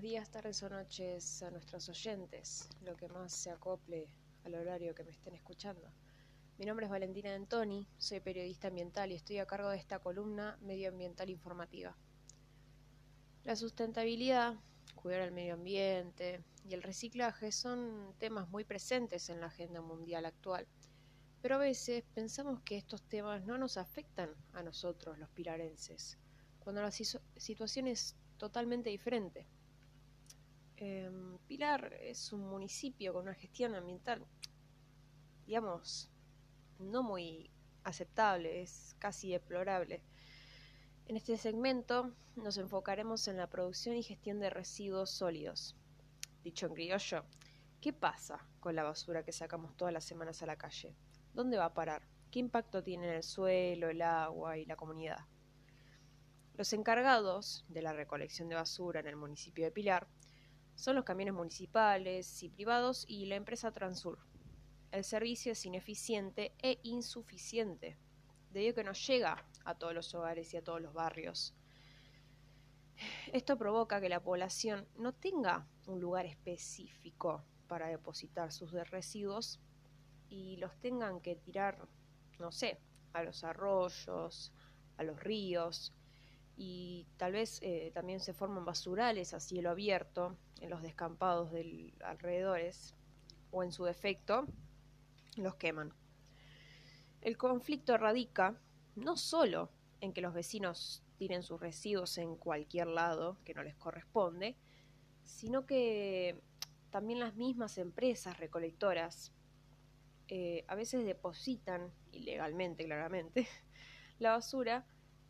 días, tardes o noches a nuestros oyentes, lo que más se acople al horario que me estén escuchando. Mi nombre es Valentina D'Antoni, soy periodista ambiental y estoy a cargo de esta columna medioambiental informativa. La sustentabilidad, cuidar el medio ambiente y el reciclaje son temas muy presentes en la agenda mundial actual, pero a veces pensamos que estos temas no nos afectan a nosotros, los pilarenses, cuando la situación es totalmente diferente. Em, Pilar es un municipio con una gestión ambiental, digamos, no muy aceptable, es casi deplorable. En este segmento nos enfocaremos en la producción y gestión de residuos sólidos. Dicho en criollo, ¿qué pasa con la basura que sacamos todas las semanas a la calle? ¿Dónde va a parar? ¿Qué impacto tiene en el suelo, el agua y la comunidad? Los encargados de la recolección de basura en el municipio de Pilar son los camiones municipales y privados y la empresa Transur. El servicio es ineficiente e insuficiente, debido a que no llega a todos los hogares y a todos los barrios. Esto provoca que la población no tenga un lugar específico para depositar sus residuos y los tengan que tirar, no sé, a los arroyos, a los ríos, y tal vez eh, también se forman basurales a cielo abierto en los descampados del alrededores o en su defecto los queman. El conflicto radica no solo en que los vecinos tiren sus residuos en cualquier lado que no les corresponde, sino que también las mismas empresas recolectoras eh, a veces depositan, ilegalmente claramente, la basura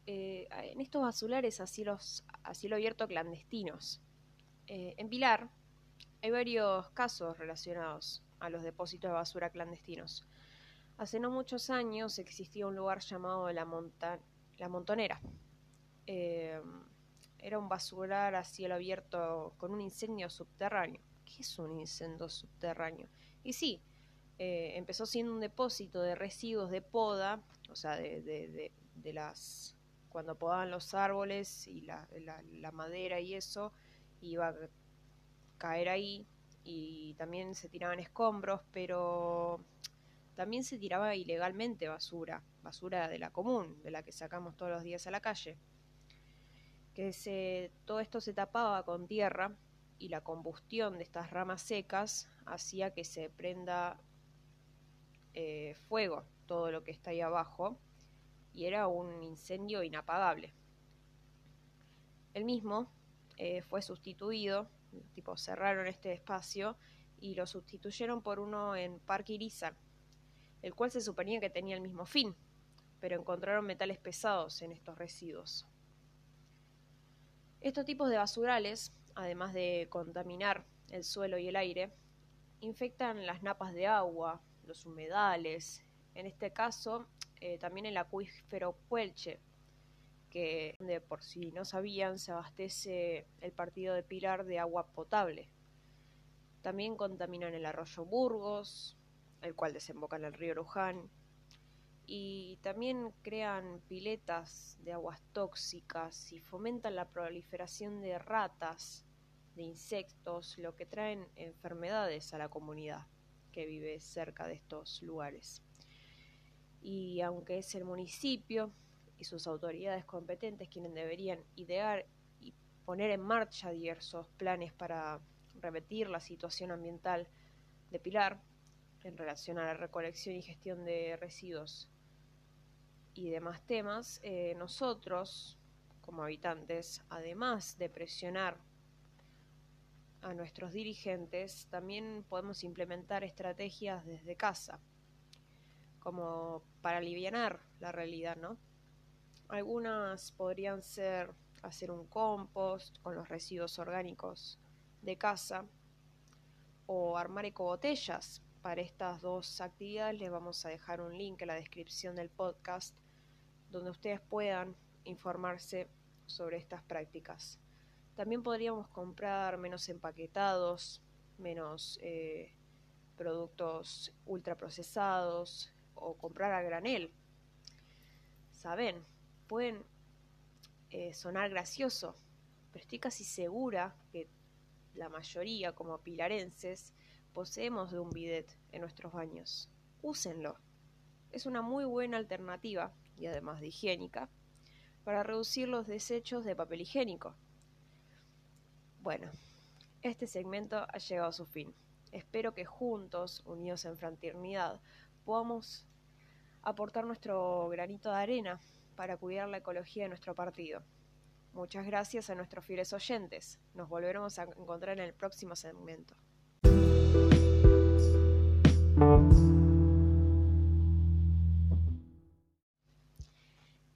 eh, en estos basulares a, a cielo abierto clandestinos. Eh, en Pilar hay varios casos relacionados a los depósitos de basura clandestinos. Hace no muchos años existía un lugar llamado La, la Montonera. Eh, era un basular a cielo abierto con un incendio subterráneo. ¿Qué es un incendio subterráneo? Y sí, empezó siendo un depósito de residuos de poda, o sea, de las cuando podaban los árboles y la, madera y eso, iba a caer ahí y también se tiraban escombros, pero también se tiraba ilegalmente basura, basura de la común, de la que sacamos todos los días a la calle. Que se, todo esto se tapaba con tierra y la combustión de estas ramas secas hacía que se prenda eh, fuego todo lo que está ahí abajo y era un incendio inapagable. El mismo eh, fue sustituido, tipo cerraron este espacio y lo sustituyeron por uno en Parque Irizar, el cual se suponía que tenía el mismo fin, pero encontraron metales pesados en estos residuos. Estos tipos de basurales, además de contaminar el suelo y el aire, infectan las napas de agua, los humedales, en este caso eh, también el acuífero Puelche, que por si no sabían se abastece el partido de Pilar de agua potable. También contaminan el arroyo Burgos, el cual desemboca en el río Luján, y también crean piletas de aguas tóxicas y fomentan la proliferación de ratas, de insectos, lo que traen enfermedades a la comunidad que vive cerca de estos lugares y aunque es el municipio y sus autoridades competentes quienes deberían idear y poner en marcha diversos planes para repetir la situación ambiental de Pilar en relación a la recolección y gestión de residuos y demás temas, eh, nosotros como habitantes, además de presionar a nuestros dirigentes, también podemos implementar estrategias desde casa como para aliviar la realidad, ¿no? Algunas podrían ser hacer un compost con los residuos orgánicos de casa o armar ecobotellas. Para estas dos actividades les vamos a dejar un link en la descripción del podcast donde ustedes puedan informarse sobre estas prácticas. También podríamos comprar menos empaquetados, menos eh, productos ultraprocesados, o comprar a granel. Saben, pueden eh, sonar gracioso, pero estoy casi segura que la mayoría como pilarenses, poseemos de un bidet en nuestros baños. Úsenlo. Es una muy buena alternativa, y además de higiénica, para reducir los desechos de papel higiénico. Bueno, este segmento ha llegado a su fin. Espero que juntos, unidos en fraternidad, podamos aportar nuestro granito de arena para cuidar la ecología de nuestro partido. Muchas gracias a nuestros fieles oyentes. Nos volveremos a encontrar en el próximo segmento.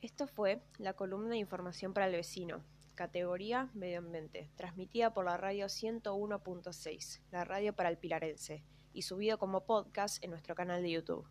Esto fue la columna de información para el vecino, categoría Medio Ambiente, transmitida por la radio 101.6, la radio para el pilarense, y subido como podcast en nuestro canal de YouTube.